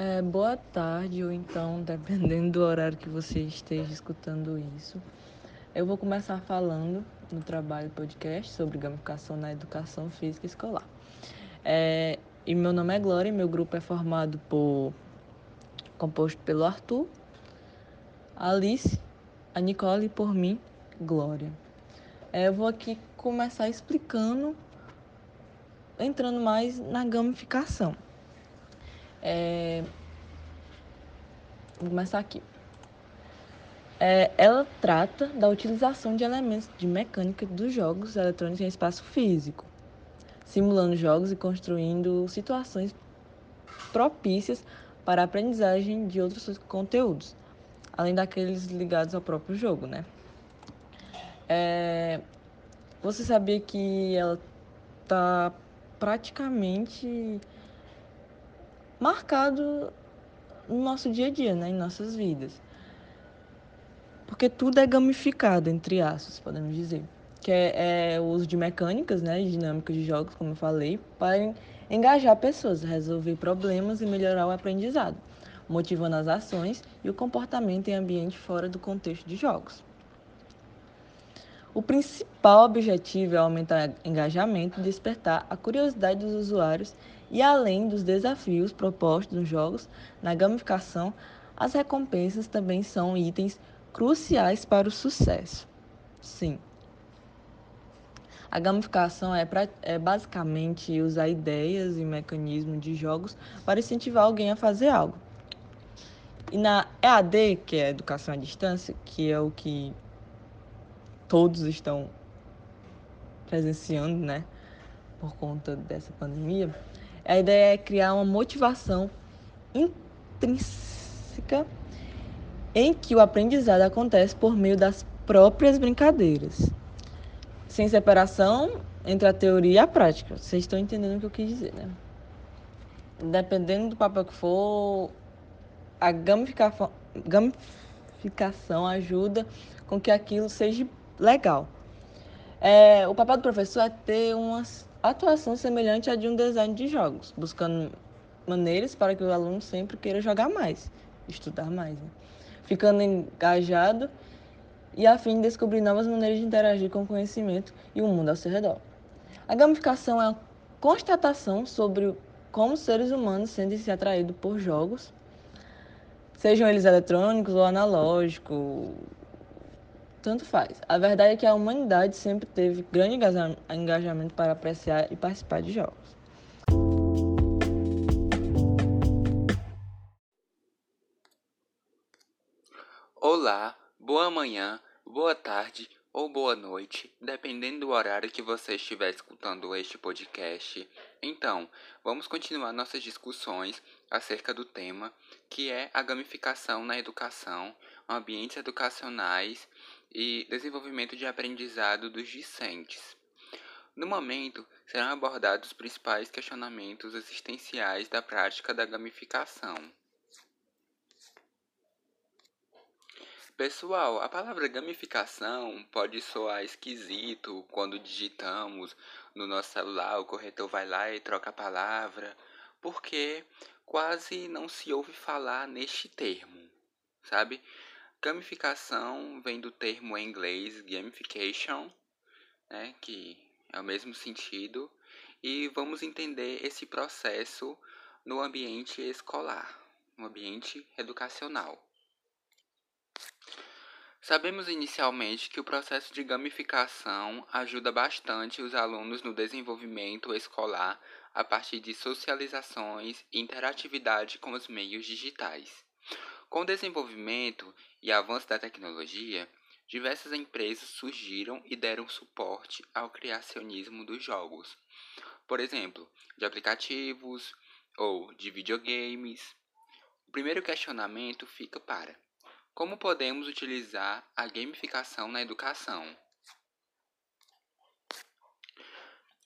É, boa tarde, ou então, dependendo do horário que você esteja escutando isso. Eu vou começar falando no trabalho podcast sobre gamificação na educação física escolar. É, e meu nome é Glória meu grupo é formado por composto pelo Arthur, Alice, a Nicole e por mim, Glória. É, eu vou aqui começar explicando, entrando mais na gamificação. É, vou começar aqui. É, ela trata da utilização de elementos de mecânica dos jogos eletrônicos em espaço físico, simulando jogos e construindo situações propícias para a aprendizagem de outros conteúdos, além daqueles ligados ao próprio jogo, né? É, você sabia que ela está praticamente marcado no nosso dia a dia, né, em nossas vidas. Porque tudo é gamificado, entre aspas, podemos dizer. Que é, é o uso de mecânicas, né, dinâmicas de jogos, como eu falei, para engajar pessoas, resolver problemas e melhorar o aprendizado, motivando as ações e o comportamento em ambiente fora do contexto de jogos. O principal objetivo é aumentar o engajamento e despertar a curiosidade dos usuários e além dos desafios propostos nos jogos, na gamificação, as recompensas também são itens cruciais para o sucesso. Sim. A gamificação é, pra, é basicamente usar ideias e mecanismos de jogos para incentivar alguém a fazer algo. E na EAD, que é educação à distância, que é o que todos estão presenciando, né, por conta dessa pandemia, a ideia é criar uma motivação intrínseca em que o aprendizado acontece por meio das próprias brincadeiras, sem separação entre a teoria e a prática. Vocês estão entendendo o que eu quis dizer, né? Dependendo do papel que for, a gamificação, ajuda com que aquilo seja legal. É, o papel do professor é ter umas atuação semelhante à de um design de jogos, buscando maneiras para que o aluno sempre queira jogar mais, estudar mais, né? ficando engajado e a fim de descobrir novas maneiras de interagir com o conhecimento e o mundo ao seu redor. A gamificação é a constatação sobre como seres humanos sentem-se atraídos por jogos, sejam eles eletrônicos ou analógicos, tanto faz. A verdade é que a humanidade sempre teve grande engajamento para apreciar e participar de jogos. Olá, boa manhã, boa tarde ou boa noite, dependendo do horário que você estiver escutando este podcast. Então, vamos continuar nossas discussões acerca do tema que é a gamificação na educação, ambientes educacionais e desenvolvimento de aprendizado dos discentes. No momento, serão abordados os principais questionamentos existenciais da prática da gamificação. Pessoal, a palavra gamificação pode soar esquisito quando digitamos no nosso celular, o corretor vai lá e troca a palavra, porque quase não se ouve falar neste termo, sabe? Gamificação vem do termo em inglês gamification, né, que é o mesmo sentido, e vamos entender esse processo no ambiente escolar, no ambiente educacional. Sabemos inicialmente que o processo de gamificação ajuda bastante os alunos no desenvolvimento escolar a partir de socializações e interatividade com os meios digitais. Com o desenvolvimento e avanço da tecnologia, diversas empresas surgiram e deram suporte ao criacionismo dos jogos. Por exemplo, de aplicativos ou de videogames. O primeiro questionamento fica para: como podemos utilizar a gamificação na educação?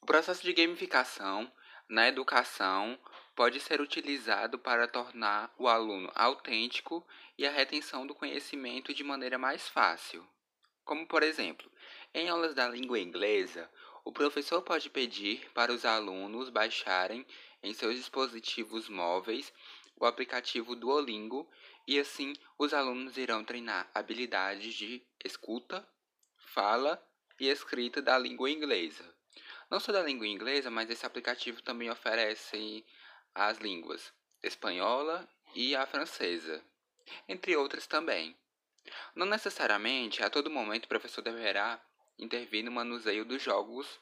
O processo de gamificação na educação pode ser utilizado para tornar o aluno autêntico e a retenção do conhecimento de maneira mais fácil. Como, por exemplo, em aulas da língua inglesa, o professor pode pedir para os alunos baixarem em seus dispositivos móveis o aplicativo Duolingo e assim os alunos irão treinar habilidades de escuta, fala e escrita da língua inglesa. Não só da língua inglesa, mas esse aplicativo também oferece as línguas espanhola e a francesa, entre outras também. Não necessariamente a todo momento o professor deverá intervir no manuseio dos jogos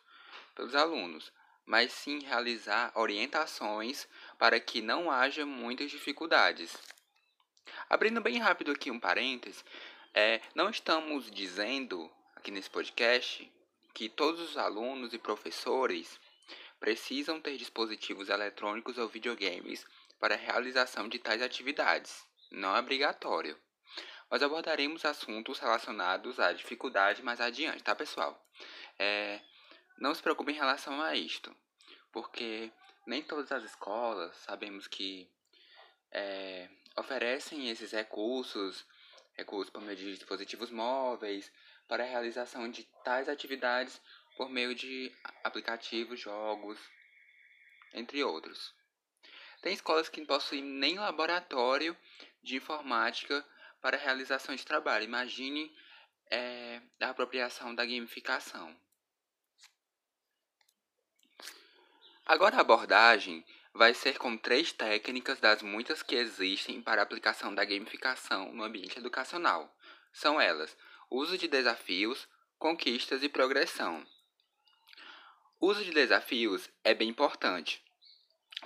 pelos alunos, mas sim realizar orientações para que não haja muitas dificuldades. Abrindo bem rápido aqui um parênteses, é, não estamos dizendo aqui nesse podcast que todos os alunos e professores precisam ter dispositivos eletrônicos ou videogames para a realização de tais atividades. Não é obrigatório. Nós abordaremos assuntos relacionados à dificuldade mais adiante, tá, pessoal? É, não se preocupe em relação a isto, porque nem todas as escolas sabemos que é, oferecem esses recursos, recursos por meio de dispositivos móveis, para a realização de tais atividades por meio de aplicativos, jogos, entre outros. Tem escolas que não possuem nem laboratório de informática para realização de trabalho. Imagine é, a apropriação da gamificação. Agora a abordagem vai ser com três técnicas das muitas que existem para a aplicação da gamificação no ambiente educacional. São elas: uso de desafios, conquistas e progressão. Uso de desafios é bem importante,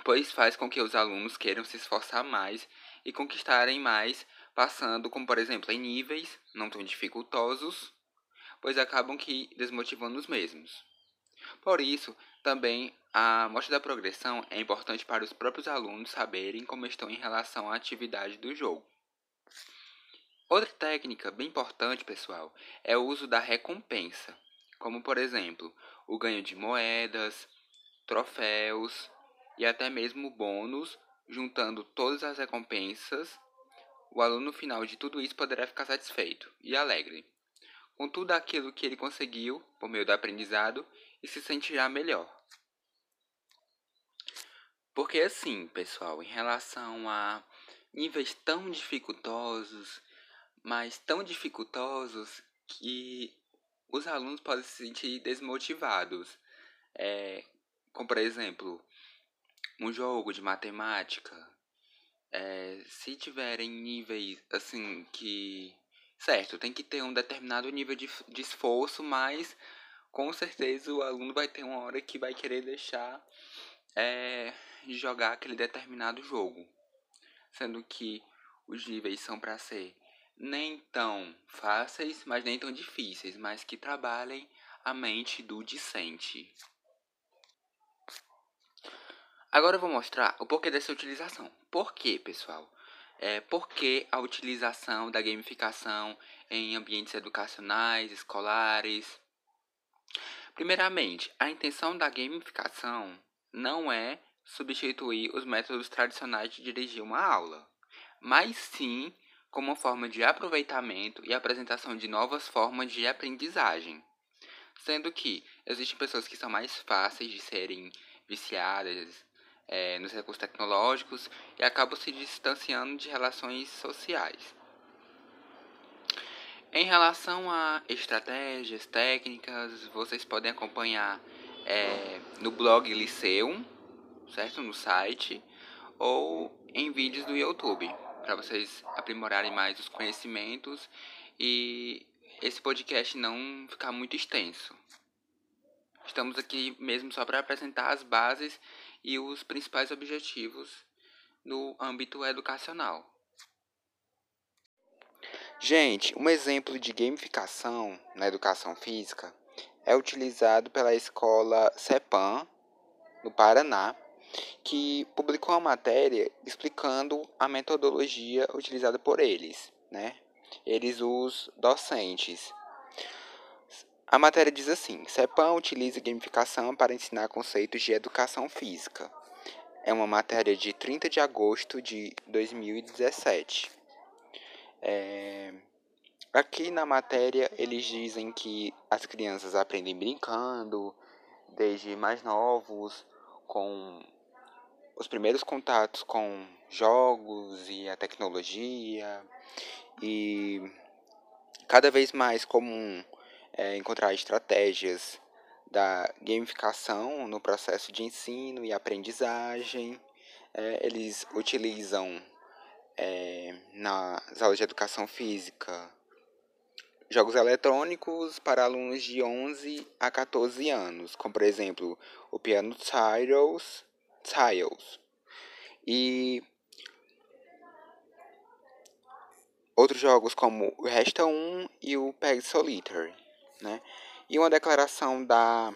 pois faz com que os alunos queiram se esforçar mais e conquistarem mais, passando, como por exemplo, em níveis não tão dificultosos, pois acabam que desmotivando os mesmos. Por isso, também a mostra da progressão é importante para os próprios alunos saberem como estão em relação à atividade do jogo. Outra técnica bem importante, pessoal, é o uso da recompensa, como por exemplo, o ganho de moedas, troféus e até mesmo bônus, juntando todas as recompensas, o aluno final de tudo isso poderá ficar satisfeito e alegre com tudo aquilo que ele conseguiu por meio do aprendizado e se sentirá melhor. Porque assim, pessoal, em relação a níveis tão dificultosos, mas tão dificultosos que os alunos podem se sentir desmotivados. É, como por exemplo, um jogo de matemática. É, se tiverem níveis assim que. Certo, tem que ter um determinado nível de, de esforço, mas com certeza o aluno vai ter uma hora que vai querer deixar é, jogar aquele determinado jogo. Sendo que os níveis são para ser nem tão fáceis, mas nem tão difíceis, mas que trabalhem a mente do discente. Agora eu vou mostrar o porquê dessa utilização. Por quê, pessoal? É, por que a utilização da gamificação em ambientes educacionais, escolares? Primeiramente, a intenção da gamificação não é substituir os métodos tradicionais de dirigir uma aula, mas sim como forma de aproveitamento e apresentação de novas formas de aprendizagem. Sendo que existem pessoas que são mais fáceis de serem viciadas é, nos recursos tecnológicos e acabam se distanciando de relações sociais. Em relação a estratégias, técnicas, vocês podem acompanhar é, no blog Liceum, certo? No site, ou em vídeos do YouTube para vocês aprimorarem mais os conhecimentos e esse podcast não ficar muito extenso. Estamos aqui mesmo só para apresentar as bases e os principais objetivos no âmbito educacional. Gente, um exemplo de gamificação na educação física é utilizado pela escola CEPAM, no Paraná, que publicou uma matéria explicando a metodologia utilizada por eles, né? Eles, os docentes. A matéria diz assim: CEPAM utiliza gamificação para ensinar conceitos de educação física. É uma matéria de 30 de agosto de 2017. É... Aqui na matéria eles dizem que as crianças aprendem brincando, desde mais novos, com os primeiros contatos com jogos e a tecnologia e cada vez mais comum é, encontrar estratégias da gamificação no processo de ensino e aprendizagem. É, eles utilizam é, nas aulas de educação física jogos eletrônicos para alunos de 11 a 14 anos, como por exemplo o Piano Tiles, Tiles e outros jogos como o Resta 1 e o Peg Solitaire, né? E uma declaração da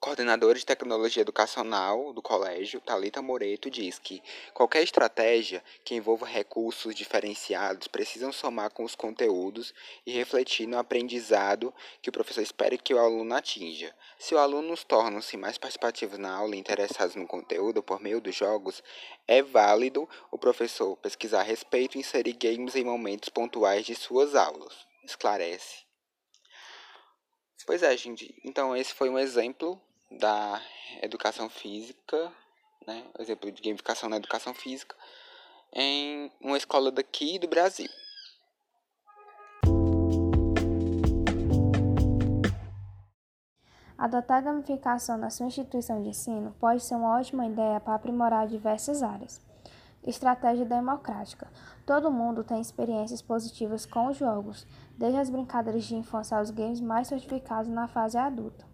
coordenadora de tecnologia educacional do colégio, Talita Moreto, diz que qualquer estratégia que envolva recursos diferenciados precisam somar com os conteúdos e refletir no aprendizado que o professor espera que o aluno atinja. Se os alunos tornam-se mais participativos na aula e interessados no conteúdo por meio dos jogos, é válido o professor pesquisar a respeito e inserir games em momentos pontuais de suas aulas. Esclarece. Pois é, gente. Então, esse foi um exemplo da educação física, né, exemplo de gamificação na educação física, em uma escola daqui do Brasil. Adotar a gamificação na sua instituição de ensino pode ser uma ótima ideia para aprimorar diversas áreas. Estratégia democrática. Todo mundo tem experiências positivas com os jogos, desde as brincadeiras de infância aos games mais sofisticados na fase adulta.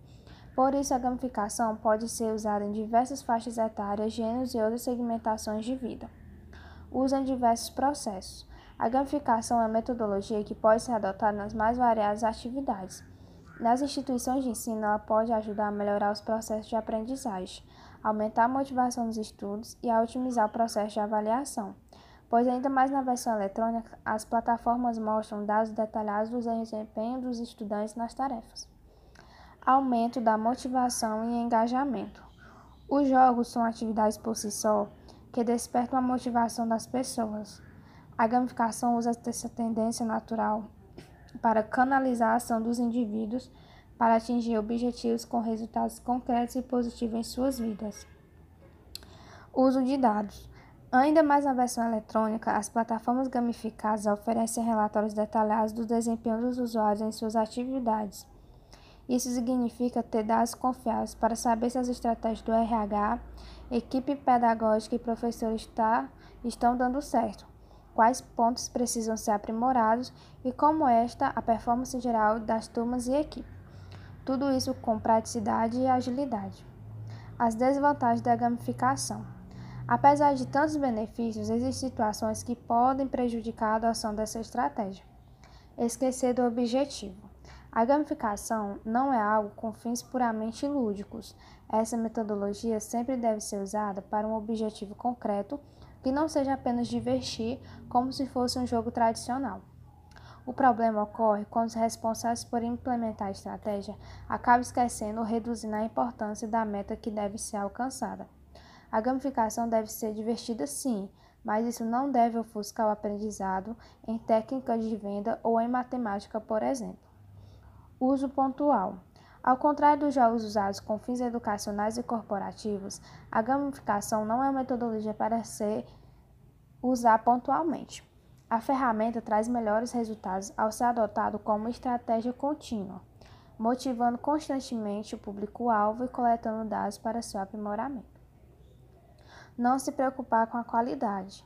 Por isso, a gamificação pode ser usada em diversas faixas etárias, gêneros e outras segmentações de vida. Usa em diversos processos. A gamificação é uma metodologia que pode ser adotada nas mais variadas atividades. Nas instituições de ensino, ela pode ajudar a melhorar os processos de aprendizagem, aumentar a motivação dos estudos e a otimizar o processo de avaliação, pois ainda mais na versão eletrônica, as plataformas mostram dados detalhados do desempenho dos estudantes nas tarefas aumento da motivação e engajamento. Os jogos são atividades por si só que despertam a motivação das pessoas. A gamificação usa essa tendência natural para canalizar a ação dos indivíduos para atingir objetivos com resultados concretos e positivos em suas vidas. Uso de dados. Ainda mais na versão eletrônica, as plataformas gamificadas oferecem relatórios detalhados do desempenho dos usuários em suas atividades isso significa ter dados confiáveis para saber se as estratégias do RH, equipe pedagógica e professores está, estão dando certo, quais pontos precisam ser aprimorados e como esta a performance geral das turmas e equipe. Tudo isso com praticidade e agilidade. As desvantagens da gamificação. Apesar de tantos benefícios, existem situações que podem prejudicar a adoção dessa estratégia. Esquecer do objetivo. A gamificação não é algo com fins puramente lúdicos. Essa metodologia sempre deve ser usada para um objetivo concreto que não seja apenas divertir como se fosse um jogo tradicional. O problema ocorre quando os responsáveis por implementar a estratégia acabam esquecendo ou reduzindo a importância da meta que deve ser alcançada. A gamificação deve ser divertida sim, mas isso não deve ofuscar o aprendizado em técnicas de venda ou em matemática, por exemplo. Uso pontual. Ao contrário dos jogos usados com fins educacionais e corporativos, a gamificação não é uma metodologia para ser usar pontualmente. A ferramenta traz melhores resultados ao ser adotado como estratégia contínua, motivando constantemente o público-alvo e coletando dados para seu aprimoramento. Não se preocupar com a qualidade.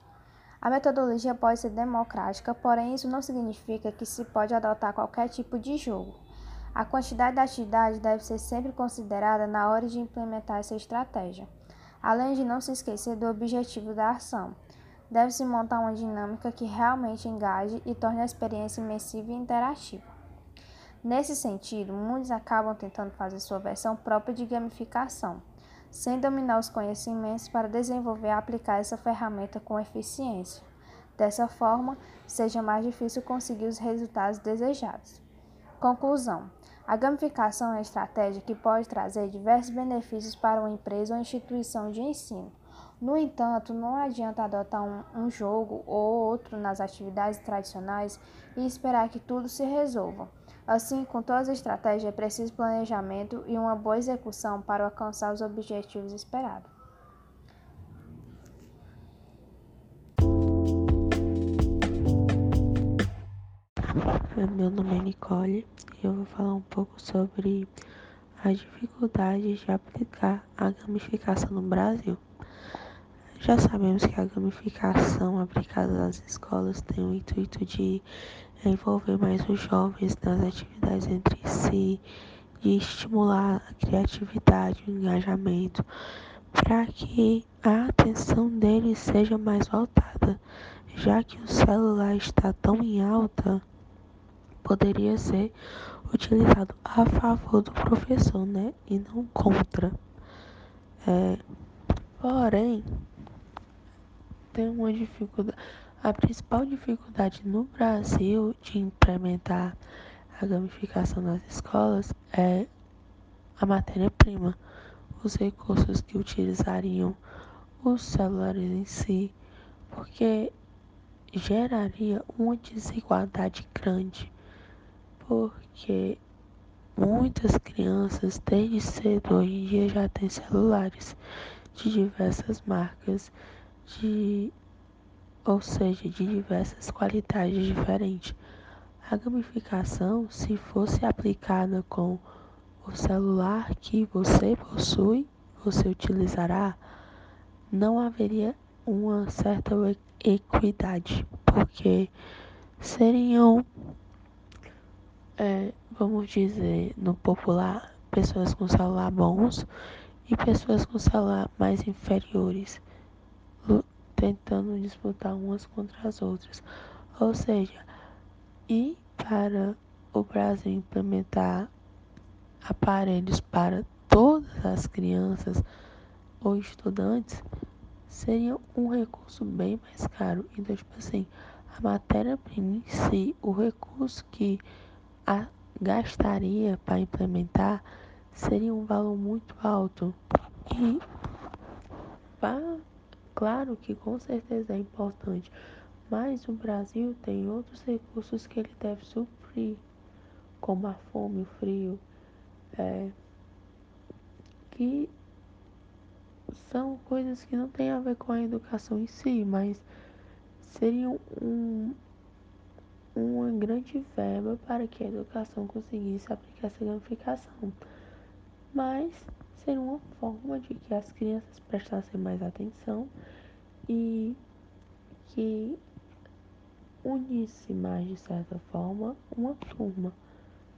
A metodologia pode ser democrática, porém isso não significa que se pode adotar qualquer tipo de jogo. A quantidade de atividade deve ser sempre considerada na hora de implementar essa estratégia, além de não se esquecer do objetivo da ação. Deve-se montar uma dinâmica que realmente engaje e torne a experiência imersiva e interativa. Nesse sentido, muitos acabam tentando fazer sua versão própria de gamificação, sem dominar os conhecimentos para desenvolver e aplicar essa ferramenta com eficiência. Dessa forma, seja mais difícil conseguir os resultados desejados. Conclusão: a gamificação é uma estratégia que pode trazer diversos benefícios para uma empresa ou instituição de ensino. No entanto, não adianta adotar um, um, jogo ou outro nas atividades tradicionais e esperar que tudo se resolva. Assim, com todas as estratégias, é preciso planejamento e uma boa execução para alcançar os objetivos esperados. Meu nome é Nicole e eu vou falar um pouco sobre as dificuldades de aplicar a gamificação no Brasil. Já sabemos que a gamificação aplicada nas escolas tem o intuito de envolver mais os jovens nas atividades entre si, de estimular a criatividade, o engajamento, para que a atenção deles seja mais voltada, já que o celular está tão em alta, poderia ser utilizado a favor do professor, né? E não contra. É, porém, tem uma dificuldade. A principal dificuldade no Brasil de implementar a gamificação nas escolas é a matéria-prima, os recursos que utilizariam os celulares em si, porque geraria uma desigualdade grande porque muitas crianças desde cedo hoje em dia já têm celulares de diversas marcas, de ou seja, de diversas qualidades diferentes. A gamificação, se fosse aplicada com o celular que você possui, você utilizará, não haveria uma certa equidade, porque seriam é, vamos dizer, no popular, pessoas com celular bons e pessoas com celular mais inferiores, tentando disputar umas contra as outras. Ou seja, e para o Brasil implementar aparelhos para todas as crianças ou estudantes, seria um recurso bem mais caro. Então, tipo assim, a matéria-prima em si, o recurso que a gastaria para implementar seria um valor muito alto. E claro que com certeza é importante, mas o Brasil tem outros recursos que ele deve suprir, como a fome, o frio, é, que são coisas que não têm a ver com a educação em si, mas seriam um, uma grande verba para que a educação conseguisse aplicar essa gamificação. Mas seria uma forma de que as crianças prestassem mais atenção e que unisse mais de certa forma uma turma.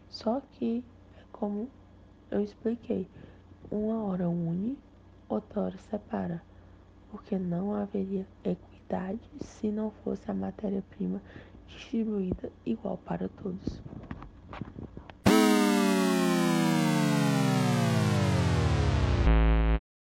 Só que é como eu expliquei, uma hora une, outra hora separa, porque não haveria equidade se não fosse a matéria-prima distribuída igual para todos.